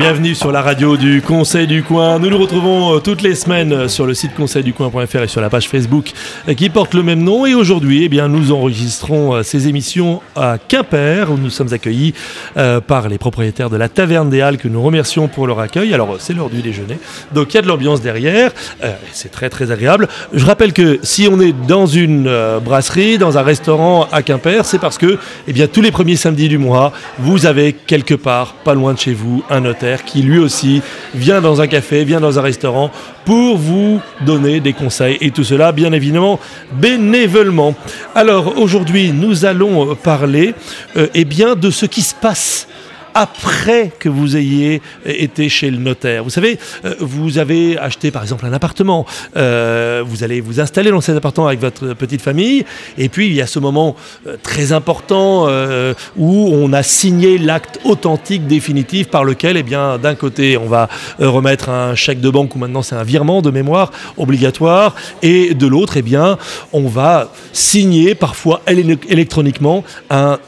Bienvenue sur la radio du Conseil du Coin. Nous nous retrouvons euh, toutes les semaines euh, sur le site conseilducoin.fr et sur la page Facebook euh, qui porte le même nom. Et aujourd'hui, eh bien, nous enregistrons ces émissions à Quimper où nous sommes accueillis par les propriétaires de la Taverne des Halles que nous remercions pour leur accueil. Alors, c'est l'heure du déjeuner. Donc, il y a de l'ambiance derrière. c'est très, très agréable. Je rappelle que si on est dans une brasserie, dans un restaurant à Quimper, c'est parce que, eh bien, tous les premiers samedis du mois, vous avez quelque part, pas loin de chez vous, un qui lui aussi vient dans un café, vient dans un restaurant pour vous donner des conseils et tout cela bien évidemment bénévolement. Alors aujourd'hui nous allons parler euh, eh bien, de ce qui se passe après que vous ayez été chez le notaire. Vous savez, euh, vous avez acheté par exemple un appartement, euh, vous allez vous installer dans cet appartement avec votre petite famille, et puis il y a ce moment euh, très important où on a signé l'acte authentique définitif par lequel, eh bien, d'un côté, on va remettre un chèque de banque ou maintenant c'est un virement de mémoire obligatoire, et de l'autre, eh bien, on va signer parfois électroniquement un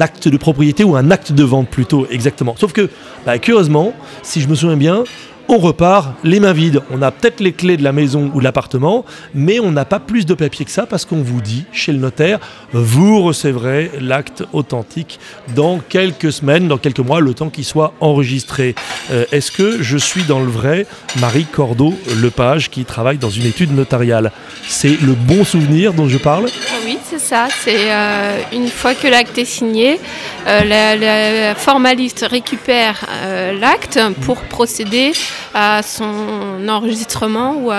acte de propriété ou un acte de vente plutôt exactement. Sauf que, bah, curieusement, si je me souviens bien, on repart les mains vides. On a peut-être les clés de la maison ou de l'appartement, mais on n'a pas plus de papier que ça parce qu'on vous dit chez le notaire, vous recevrez l'acte authentique dans quelques semaines, dans quelques mois, le temps qu'il soit enregistré. Euh, est-ce que je suis dans le vrai Marie Cordeau-Lepage qui travaille dans une étude notariale? C'est le bon souvenir dont je parle? Oui, c'est ça. C'est euh, une fois que l'acte est signé, euh, la, formaliste récupère l'acte pour procéder à son enregistrement ou,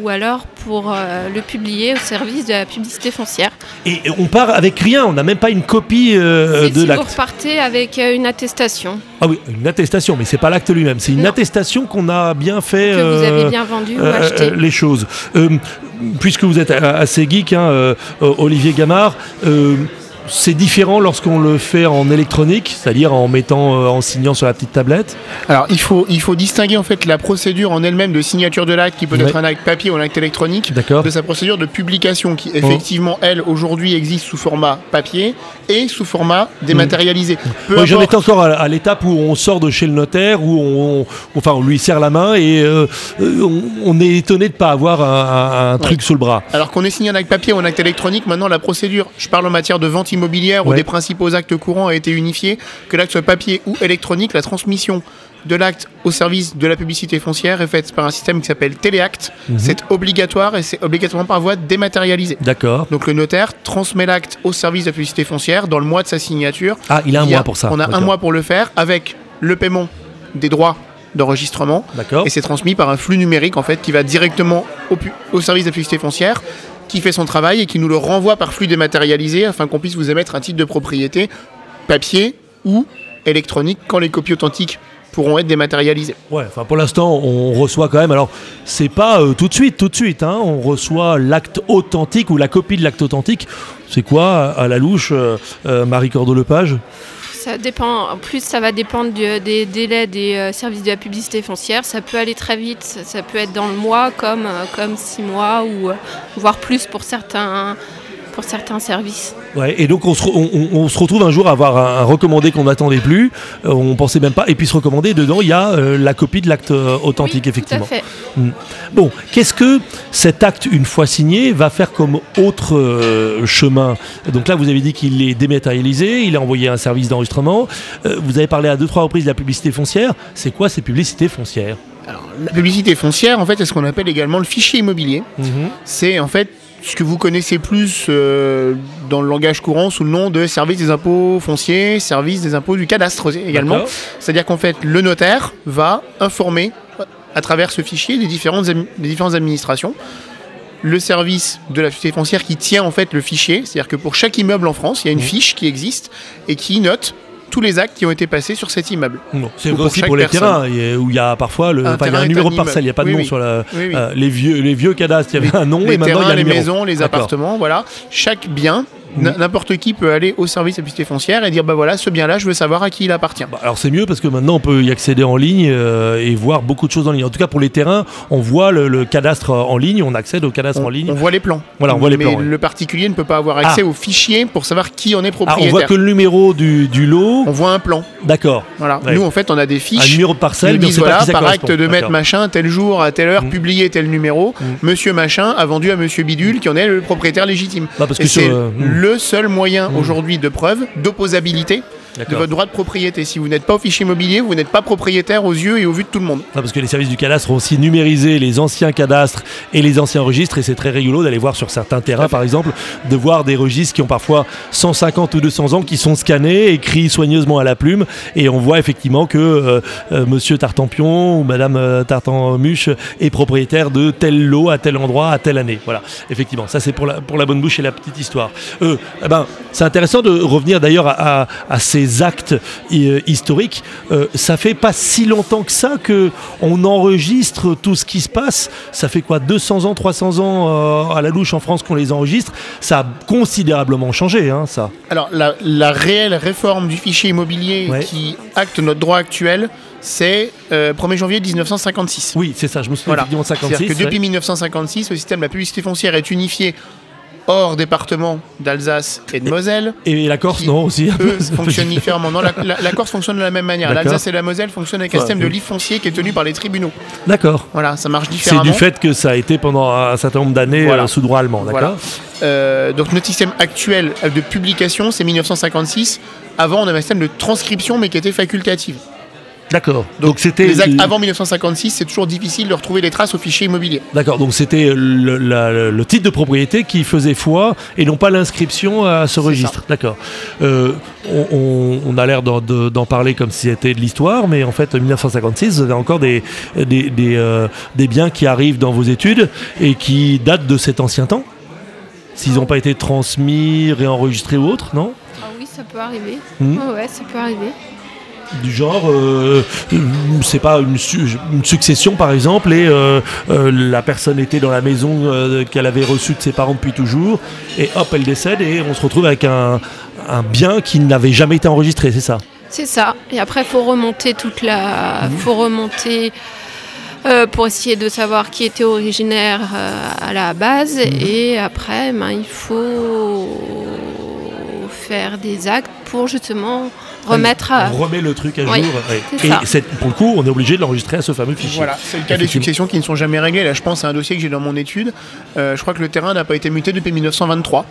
ou alors pour euh, le publier au service de la publicité foncière. Et on part avec rien, on n'a même pas une copie euh, de l'acte. Vous repartez avec euh, une attestation. Ah oui, une attestation, mais c'est pas l'acte lui-même, c'est une attestation qu'on a bien fait. Que vous avez bien vendu ou acheté. les choses. Puisque vous êtes assez geek, hein, Olivier Gamard c'est différent lorsqu'on le fait en électronique, c'est-à-dire en mettant, euh, en signant sur la petite tablette Alors il faut, il faut distinguer en fait la procédure en elle-même de signature de l'acte, qui peut être un acte papier ou un acte électronique, de sa procédure de publication, qui effectivement, elle, aujourd'hui existe sous format papier et sous format dématérialisé. J'en étais encore à, l'étape où on sort de chez le notaire, où on, enfin, on lui serre la main et euh, on, est étonné de ne pas avoir un, truc sous le bras. Alors qu'on ait signé un acte papier ou un acte électronique, maintenant la procédure, je parle en matière de vente immobilière ou des principaux actes courants a été unifié, que l'acte soit papier ou électronique, la transmission de l'acte au service de la publicité foncière est faite par un système qui s'appelle Téléacte. Mhm. C'est obligatoire et c'est obligatoirement par voie dématérialisée. D'accord. Donc le notaire transmet l'acte au service de la publicité foncière dans le mois de sa signature. Ah, il a un mois pour ça. On a un mois pour le faire avec le paiement des droits d'enregistrement. D'accord. Et c'est transmis par un flux numérique en fait qui va directement au, au service de la publicité foncière qui fait son travail et qui nous le renvoie par flux dématérialisé afin qu'on puisse vous émettre un titre de propriété papier ou électronique quand les copies authentiques pourront être dématérialisées. Ouais, enfin pour l'instant on reçoit quand même. Alors c'est pas euh, tout de suite, tout de suite. Hein, on reçoit l'acte authentique ou la copie de l'acte authentique. C'est quoi à la louche, euh, euh, Marie Cordeau-Lepage ça dépend. En plus, ça va dépendre des délais des euh, services de la publicité foncière. Ça peut aller très vite. Ça peut être dans le mois, comme, euh, comme six mois, ou euh, voire plus pour certains, pour certains services. Ouais, et donc on se, on, se, retrouve un jour à avoir un, recommandé qu'on n'attendait plus, on euh, on pensait même pas, et puis se recommander, dedans il y a euh, la copie de l'acte euh, authentique, effectivement. Tout à fait. Hmm. Bon, qu'est-ce que cet acte, une fois signé, va faire comme autre chemin? Donc là, vous avez dit qu'il est dématérialisé, il est envoyé à un service d'enregistrement. vous avez parlé à deux, trois reprises de la publicité foncière. C'est quoi ces publicités foncières? Alors, la publicité foncière, en fait, c'est ce qu'on appelle également le fichier immobilier. Mhm. C'est en fait ce que vous connaissez plus euh, dans le langage courant sous le nom de service des impôts fonciers, service des impôts du cadastre également. C'est-à-dire qu'en fait, le notaire va informer à travers ce fichier des différentes, des différentes administrations le service de la société foncière qui tient en fait le fichier, c'est-à-dire que pour chaque immeuble en France, il y a une mmh. fiche qui existe et qui note tous les actes qui ont été passés sur cet immeuble. c'est aussi pour, les terrains, où il y a parfois le, un, y a un numéro de parcelle, il n'y a pas de nom sur la, euh, les, vieux, les vieux cadastres, il y avait un nom les et maintenant il y a les maisons, les appartements, voilà. Chaque bien N'importe qui peut aller au service de la publicité foncière et dire bah voilà, ce bien-là, je veux savoir à qui il appartient. Bah, alors c'est mieux parce que maintenant on peut y accéder en ligne euh, et voir beaucoup de choses en ligne. En tout cas pour les terrains, on voit le, le cadastre en ligne, on accède au cadastre On, en ligne. on voit les plans. Voilà, on voit les Mais plans, oui. le particulier ne peut pas avoir accès Ah. aux fichiers pour savoir qui en est Ah, on propriétaire. voit que le numéro du, du lot. On voit un plan. D'accord. Voilà. Ouais. Nous, en fait, on a des Un fiches. numéro de parcelle, Ils mais disent voilà, par acte de mettre D'accord. machin, tel jour, à telle heure, Mm. publier tel numéro, Mm. monsieur machin a vendu à monsieur bidule qui en est le propriétaire légitime. Bah, parce que c'est euh, mm. Le seul moyen Mm. aujourd'hui de preuve d'opposabilité de votre droit de propriété. Si vous n'êtes pas au fichier immobilier, vous n'êtes pas propriétaire aux yeux et au vu de tout le monde. Ah, parce que les services du cadastre ont aussi numérisé les anciens cadastres et les anciens registres et c'est très rigolo d'aller voir sur certains terrains par exemple de voir des registres qui ont parfois 150 ou 200 ans qui sont scannés, écrits soigneusement à la plume et on voit effectivement que euh, euh, monsieur Tartampion ou madame euh, Tartammuche est propriétaire de tel lot à tel endroit à telle année. Voilà, effectivement, ça c'est pour la, pour la bonne bouche et la petite histoire. Euh, eh ben, c'est intéressant de revenir d'ailleurs à, à- à ces actes euh, historiques. Euh, ça fait pas si longtemps que ça que on enregistre tout ce qui se passe. Ça fait quoi 200 ans, 300 ans euh, à la louche en France qu'on les enregistre. Ça a considérablement changé, hein, ça. Alors, la, la réelle réforme du fichier immobilier Ouais. qui acte notre droit actuel, c'est euh, 1er janvier 1956. Oui, c'est ça. Je me souviens Voilà. effectivement de 56. C'est-à-dire que depuis ouais. 1956, le système de la publicité foncière est unifié hors département d'Alsace et de Moselle. Et la Corse, qui, non aussi. Eux c'est fonctionnent différemment. Non, la, la- la Corse fonctionne de la même manière. L'Alsace et la Moselle fonctionnent avec un système de livre foncier qui est tenu par les tribunaux. D'accord. Voilà, ça marche C'est différemment. du fait que ça a été pendant un certain nombre d'années Voilà. euh, sous droit allemand, d'accord Voilà. Euh, donc notre système actuel de publication, c'est 1956. Avant, on avait un système de transcription, mais qui était facultative. D'accord. Donc c'était avant 1956, c'est toujours difficile de retrouver les traces au fichier immobilier. D'accord, donc c'était le, titre de propriété qui faisait foi et non pas l'inscription à ce registre. D'accord. Euh, on, on- on a l'air d'en, de- d'en parler comme si c'était de l'histoire, mais en fait, 1956, vous avez encore des, des, des, euh, des biens qui arrivent dans vos études et qui datent de cet ancien temps S'ils n'ont pas été transmis, réenregistrés ou autre, non? Ah oui, ça peut arriver. Ouais, ouais, ça peut arriver. Du genre, euh, c'est pas une, su- une succession par exemple, et euh, euh, la personne était dans la maison qu'elle avait reçue de ses parents depuis toujours, et hop, elle décède, et on se retrouve avec un, un bien qui n'avait jamais été enregistré, c'est ça? C'est ça. Et après, il faut remonter toute la. faut remonter pour essayer de savoir qui était originaire à la base. Et après, ben, il faut faire des actes pour justement remettre à. On remet le truc à Oui, jour. ouais. Et pour le coup, on est obligé de l'enregistrer à ce fameux fichier. Voilà, c'est le cas des successions qui ne sont jamais réglées. Là, je pense à un dossier que j'ai dans mon étude. Euh, je crois que le terrain n'a pas été muté depuis 1923.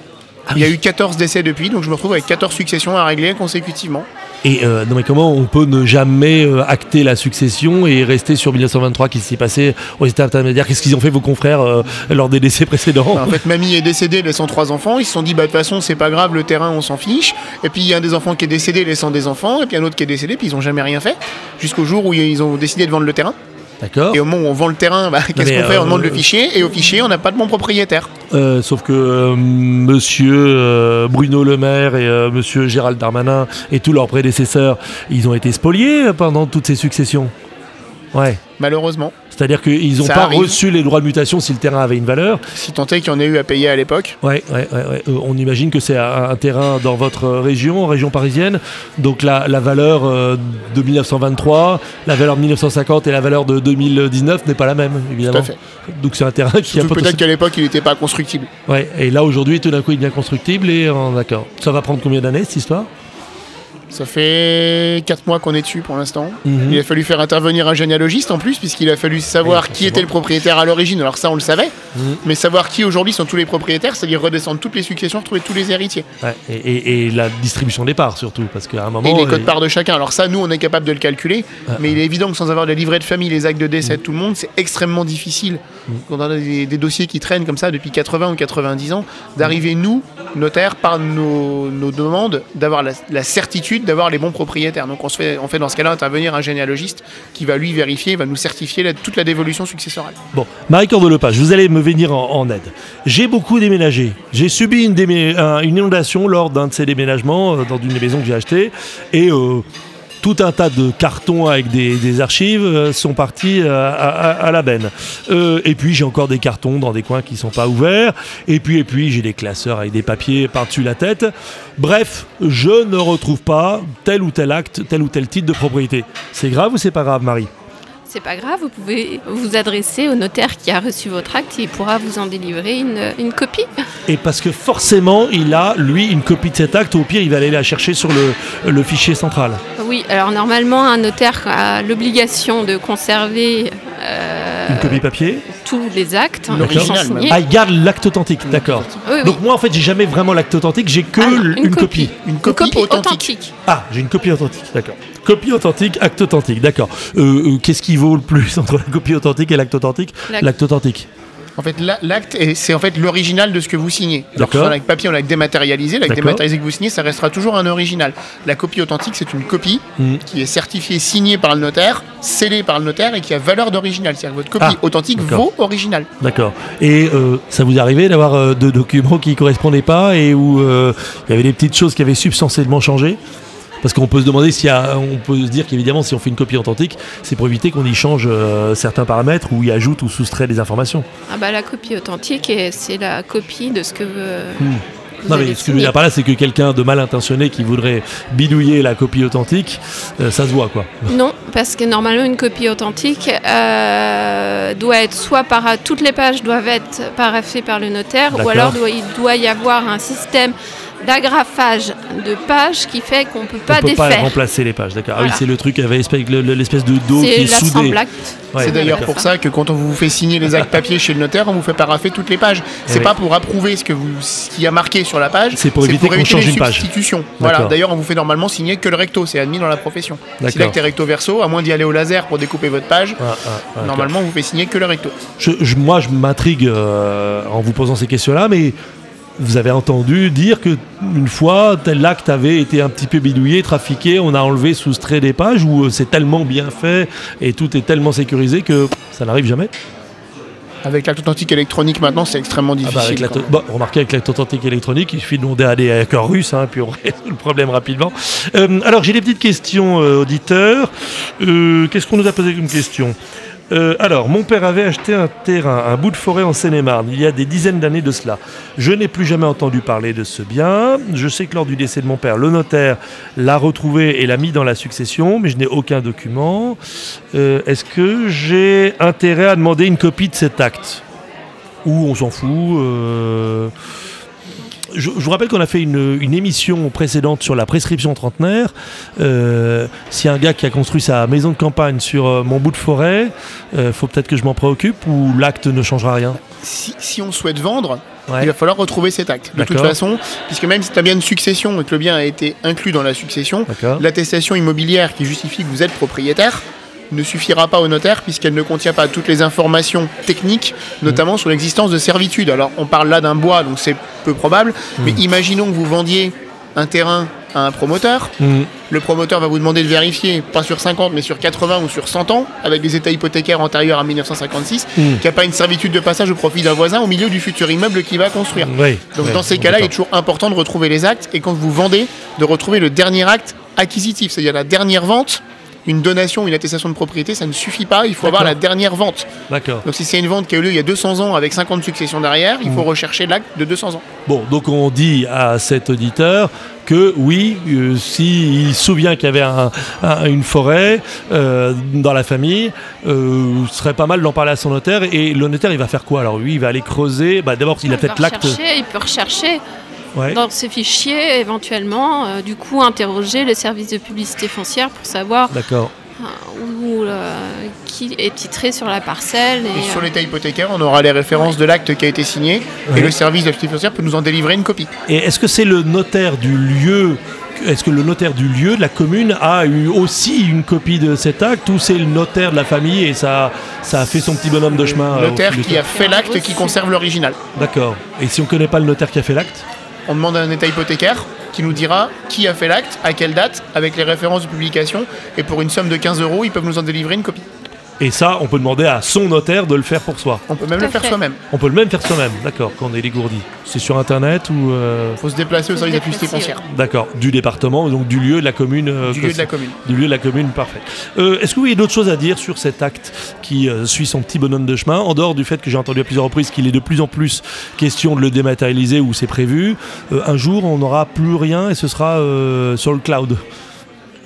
Ah Il y a oui. eu 14 décès depuis, donc je me retrouve avec 14 successions à régler consécutivement. Et euh, comment on peut ne jamais euh, acter la succession et rester sur 1923 qui s'est passé aux états intermédiaires? Qu'est-ce qu'ils ont fait vos confrères euh, lors des décès précédents? En fait, mamie est décédée laissant trois enfants. Ils se sont dit, bah, de toute façon, c'est pas grave, le terrain, on s'en fiche. Et puis, il y a un des enfants qui est décédé laissant des enfants. Et puis, un autre qui est décédé, puis ils ont jamais rien fait. Jusqu'au jour où ils ont décidé de vendre le terrain. D'accord Et au moment où on vend le terrain, bah, qu'est-ce qu'on fait? On euh, demande le fichier. Et au fichier, on n'a pas de bon propriétaire. Euh, sauf que euh, monsieur Bruno Le Maire et monsieur Gérald Darmanin et tous leurs prédécesseurs, ils ont été spoliés pendant toutes ces successions. Ouais. Malheureusement. C'est-à-dire qu'ils n'ont pas arrive. reçu les droits de mutation si le terrain avait une valeur. Si tant est qu'il y en ait eu à payer à l'époque. Ouais, ouais, ouais. Euh, on imagine que c'est un, un terrain dans votre région, région parisienne. Donc la, la valeur euh, de 1923, la valeur de 1950 et la valeur de 2019 n'est pas la même, évidemment. Tout à fait. Donc c'est un terrain qui a Surtout potentiellement- peut-être qu'à l'époque, il n'était pas constructible. Ouais, et là aujourd'hui, tout d'un coup, il devient constructible et euh, d'accord. Ça va prendre combien d'années cette histoire? Ça fait 4 mois qu'on est dessus pour l'instant. Mhm. Il a fallu faire intervenir un généalogiste en plus, puisqu'il a fallu savoir Oui, qui était le propriétaire à l'origine. Alors ça, on le savait. Mhm. Mais savoir qui aujourd'hui sont tous les propriétaires, c'est-à-dire redescendre toutes les successions, retrouver tous les héritiers. Ouais, et, et- et la distribution des parts surtout, parce qu'à un moment. Et les codes parts de chacun. Alors ça, nous, on est capable de le calculer. Ah. Mais il est évident que sans avoir les livrets de famille, les actes de décès de tout le monde, c'est extrêmement difficile. Quand on a des, dossiers qui traînent comme ça depuis 80 ou 90 ans, d'arriver, nous, notaires, par nos, demandes, d'avoir la, certitude d'avoir les bons propriétaires. Donc on, se fait, fait dans ce cas-là intervenir un généalogiste qui va lui vérifier, va nous certifier toute la dévolution successorale. Bon, Marie Cordelepage, vous allez me venir en, aide. J'ai beaucoup déménagé. J'ai subi une inondation lors d'un de ces déménagements, euh, dans une des maisons que j'ai achetées. Et euh, tout un tas de cartons avec des, archives euh, sont partis euh, à, la benne. et puis j'ai encore des cartons dans des coins qui sont pas ouverts. Et puis, et puis j'ai des classeurs avec des papiers par-dessus la tête. Bref, je ne retrouve pas tel ou tel acte, tel ou tel titre de propriété. C'est grave ou c'est pas grave, Marie? C'est pas grave, vous pouvez vous adresser au notaire qui a reçu votre acte et il pourra vous en délivrer une, copie. Et parce que forcément, il a, lui, une copie de cet acte, au pire, il va aller la chercher sur le, fichier central. Oui, alors normalement, un notaire a l'obligation de conserver. Euh, une copie papier tous les actes. Ah, il garde l'acte authentique, d'accord. Donc moi, en fait, j'ai jamais vraiment l'acte authentique, j'ai que ah une, copie. Une copie, authentique. Ah, j'ai une copie authentique, d'accord. Copie authentique, acte authentique, d'accord. Euh, euh, qu'est-ce qui vaut le plus entre la copie authentique et l'acte authentique? L'acte authentique. En fait, l'acte, c'est en fait l'original de ce que vous signez. D'accord. Avec papier, on l'a dématérialisé. L'acte dématérialisé que vous signez, ça restera toujours un original. La copie authentique, c'est une copie hmm. qui est certifiée, signée par le notaire, scellée par le notaire et qui a valeur d'original. C'est-à-dire que votre copie ah, authentique vaut original. D'accord. Et euh, ça vous est arrivé d'avoir euh, deux documents qui ne correspondaient pas et où euh, il y avait des petites choses qui avaient substantiellement changé? Parce qu'on peut se demander si on peut se dire qu'évidemment si on fait une copie authentique, c'est pour éviter qu'on y change euh, certains paramètres ou y ajoute ou soustrait des informations. Ah bah la copie authentique, c'est la copie de ce que hmm. Non mais ce que je veux dire par là, c'est que quelqu'un de mal intentionné qui voudrait bidouiller la copie authentique, euh, ça se voit quoi. Non, parce que normalement une copie authentique euh, doit être soit par toutes les pages doivent être paraffées par le notaire, ou alors il doit y avoir un système d'agrafage de pages qui fait qu'on ne peut pas on peut défaire. pas remplacer les pages, d'accord. Ah oui, c'est le truc avec l'espèce de dos qui est soudé. c'est d'ailleurs pour ça que quand on vous fait signer les actes papier chez le notaire, on vous fait paraffer toutes les pages. C'est pas pour approuver ce que vous ce qui a marqué sur la page, c'est pour éviter qu'on change une page. Voilà. D'ailleurs, on vous fait normalement signer que le recto, c'est admis dans la profession. Si l'acte est recto verso, à moins d'y aller au laser pour découper votre page, ah, ah, normalement, on vous fait signer que le recto. Je, moi, je m'intrigue euh, en vous posant ces questions-là, mais vous avez entendu dire que une fois tel acte avait été un petit peu bidouillé, trafiqué, on a enlevé, soustrait des pages où euh, c'est tellement bien fait et tout est tellement sécurisé que ça n'arrive jamais? Avec l'acte authentique électronique maintenant, c'est extrêmement ah bah, difficile. Bon, remarquez avec l'acte authentique électronique, il suffit de demander à des hackers russes, hein, puis on résout le problème rapidement. Euh, alors j'ai des petites questions euh, auditeurs. Qu'est-ce qu'on nous a posé comme question? Euh, alors, mon père avait acheté un terrain, un bout de forêt en Seine-et-Marne, il y a des dizaines d'années de cela. Je n'ai plus jamais entendu parler de ce bien. Je sais que lors du décès de mon père, le notaire l'a retrouvé et l'a mis dans la succession, mais je n'ai aucun document. Euh, est-ce que j'ai intérêt à demander une copie de cet acte? Ou on s'en fout euh, je, vous rappelle qu'on a fait une, émission précédente sur la prescription trentenaire. Euh, si un gars qui a construit sa maison de campagne sur euh, mon bout de forêt, euh, faut peut-être que je m'en préoccupe ou l'acte ne changera rien si, on souhaite vendre, il va falloir retrouver cet acte. De toute façon, puisque même si tu as bien une succession et que le bien a été inclus dans la succession, l'attestation immobilière qui justifie que vous êtes propriétaire, ne suffira pas au notaire puisqu'elle ne contient pas toutes les informations techniques, notamment sur l'existence de servitudes. Alors on parle là d'un bois, donc c'est peu probable, mais hmm. imaginons que vous vendiez un terrain à un promoteur. Hmm. Le promoteur va vous demander de vérifier, pas sur 50, mais sur 80 ou sur 100 ans, avec des états hypothécaires antérieurs à 1956, hmm. qu'il n'y a pas une servitude de passage au profit d'un voisin au milieu du futur immeuble qu'il va construire. Donc dans ces cas-là, il est toujours important de retrouver les actes et quand vous vendez, de retrouver le dernier acte acquisitif, c'est-à-dire la dernière vente une donation, une attestation de propriété, ça ne suffit pas. Il faut avoir la dernière vente. D'accord. Donc si c'est une vente qui a eu lieu il y a 200 ans avec 50 successions derrière, il faut mmh. rechercher l'acte de 200 ans. Bon, donc on dit à cet auditeur que oui, euh, s'il se souvient qu'il y avait une forêt euh, dans la famille, euh, ce serait pas mal d'en parler à son notaire. Et le notaire, il va faire quoi? Alors lui, il va aller creuser. Bah, D'abord, il a peut-être l'acte. Il peut rechercher dans ces fichiers, éventuellement, euh, du coup, interroger le service de publicité foncière pour savoir euh, où, euh, qui est titré sur la parcelle. Et, sur l'état hypothécaire, on aura les références de l'acte qui a été signé et le service de publicité foncière peut nous en délivrer une copie. Et est-ce que c'est le notaire du lieu est-ce que le notaire du lieu, de la commune, a eu aussi une copie de cet acte ou c'est le notaire de la famille et ça, ça a fait son petit bonhomme de chemin Le notaire qui a fait l'acte qui conserve l'original. D'accord. Et si on ne connaît pas le notaire qui a fait l'acte? On demande un état hypothécaire qui nous dira qui a fait l'acte, à quelle date, avec les références de publication, et pour une somme de 15 euros, ils peuvent nous en délivrer une copie. Et ça, on peut demander à son notaire de le faire pour soi. On peut même le faire soi-même. On peut le même faire soi-même, d'accord, quand on est dégourdi. C'est sur internet ou. euh, Il faut se déplacer au service déplacer, foncière. D'accord, du département, donc du lieu de la commune. euh, Du lieu de la commune. Du lieu de la commune, parfait. Euh, Est-ce que vous avez d'autres choses à dire sur cet acte qui euh, suit son petit bonhomme de chemin, en dehors du fait que j'ai entendu à plusieurs reprises qu'il est de plus en plus question de le dématérialiser ou c'est prévu euh, Un jour, on n'aura plus rien et ce sera euh, sur le cloud,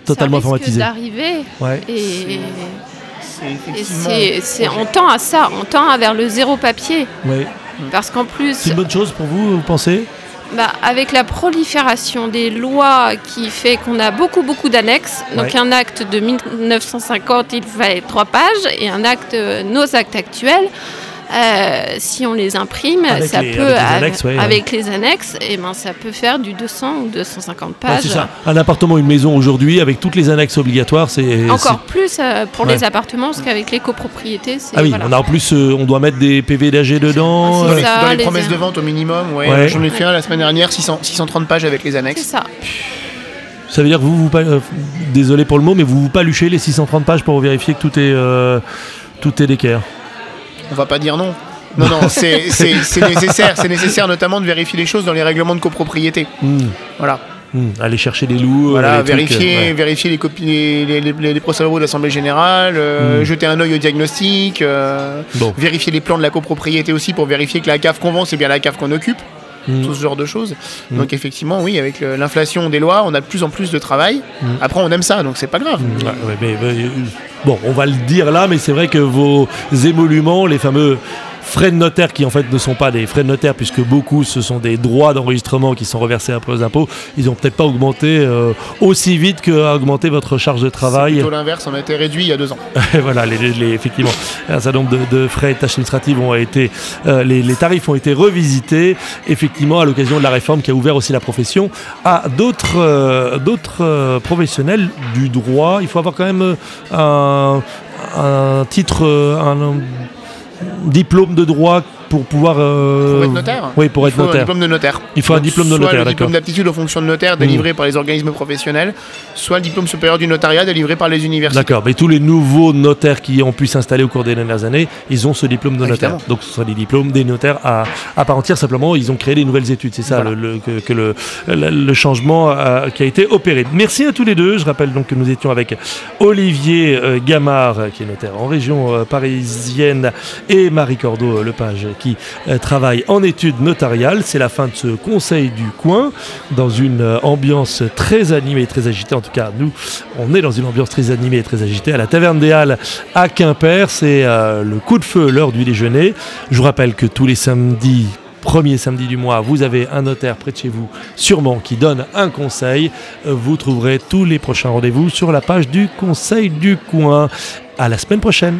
totalement ça risque informatisé. d'arriver. Ouais. Et, C'est et effectivement. c'est, c'est- on tend à ça, on tend vers le zéro papier. Ouais. Parce qu'en plus, C'est une bonne chose pour vous, vous pensez? Bah, avec la prolifération des lois qui fait qu'on a beaucoup, beaucoup d'annexes, donc un acte de 1950, il fait trois pages, et un acte, euh, nos actes actuels, euh, si on les imprime, Avec ça les- peut, avec les annexes, ouais, ouais. avec les annexes, et ben, ça peut faire du 200 ou 250 Ouais, pages. C'est ça. Un appartement, une maison aujourd'hui, avec toutes les annexes obligatoires, c'est. Encore plus euh, pour Ouais. les appartements, parce qu'avec les copropriétés, c'est. Ah oui, voilà. on a en plus, euh, on doit mettre des PV d'AG dedans. Ah, Dans c'est les, ça, dans les les promesses de vente au minimum, ouais. Ouais. J'en ai fait un la semaine dernière, 600 630 pages avec les C'est annexes. ça. Ça veut dire que vous, vous euh, désolé pour le mot, mais vous vous paluchez les 630 pages pour vérifier que tout est, euh, tout est d'équerre. On va pas dire non. Non, non, c'est nécessaire. C'est nécessaire notamment de vérifier les choses dans les règlements de copropriété. Hmm, Voilà. hmm. Aller chercher des loups. euh, Voilà, les vérifier, euh, ouais. vérifier les, copies, les, les, les- les procès-verbaux de l'Assemblée Générale, euh, Mm. jeter un œil au diagnostic, euh, Bon. vérifier les plans de la copropriété aussi pour vérifier que la cave qu'on vend, c'est bien la cave qu'on occupe, Hmm. tout ce genre de choses. Mm. Donc effectivement, oui, avec l'inflation des lois, on a de plus en plus de travail. Mm. Après, on aime ça, donc c'est pas grave. Ouais, ouais, mais, mais, euh, bon, on va le dire là, mais c'est vrai que vos émoluments, les fameux frais de notaire qui en fait ne sont pas des frais de notaire puisque beaucoup ce sont des droits d'enregistrement qui sont reversés après aux impôts, ils n'ont peut-être pas augmenté euh, aussi vite qu'a augmenté votre charge de C'est travail. plutôt l'inverse, on a été réduit il y a deux ans. voilà, les, les- effectivement, un certain nombre de, de frais et tâches administratives ont été, euh, les, les tarifs ont été revisités, effectivement, à l'occasion de la réforme qui a ouvert aussi la profession à d'autres euh, d'autres professionnels du droit. Il faut avoir quand même un, un titre, un diplôme de droit pour pouvoir. euh, Pour être notaire Oui, pour Il être un notaire. diplôme de notaire. Il faut un diplôme de soit notaire, le d'accord. diplôme d'aptitude aux fonctions de notaire délivré par les organismes professionnels, soit le diplôme supérieur du notariat délivré par les universités. D'accord, mais tous les nouveaux notaires qui ont pu s'installer au cours des dernières années, ils ont ce diplôme de notaire. Donc ce sont des diplômes des notaires à, à part entière, simplement ils ont créé des nouvelles études. C'est ça Voilà. le, le- que, que le, le- le changement qui a été opéré. Merci à tous les deux. Je rappelle donc que nous étions avec Olivier euh, Gamard, euh, qui est notaire en région parisienne, et Marie Cordeau Lepage, qui euh, travaille en études notariales. C'est la fin de ce conseil du coin, dans une euh, ambiance très animée et très agitée. En tout cas, nous, on est dans une ambiance très animée et très agitée à la Taverne des Halles à Quimper. C'est euh, le coup de feu, l'heure du déjeuner. Je vous rappelle que tous les samedis, premier samedi du mois, vous avez un notaire près de chez vous, sûrement, qui donne un conseil. Vous trouverez tous les prochains rendez-vous sur la page du Conseil du coin. À la semaine prochaine.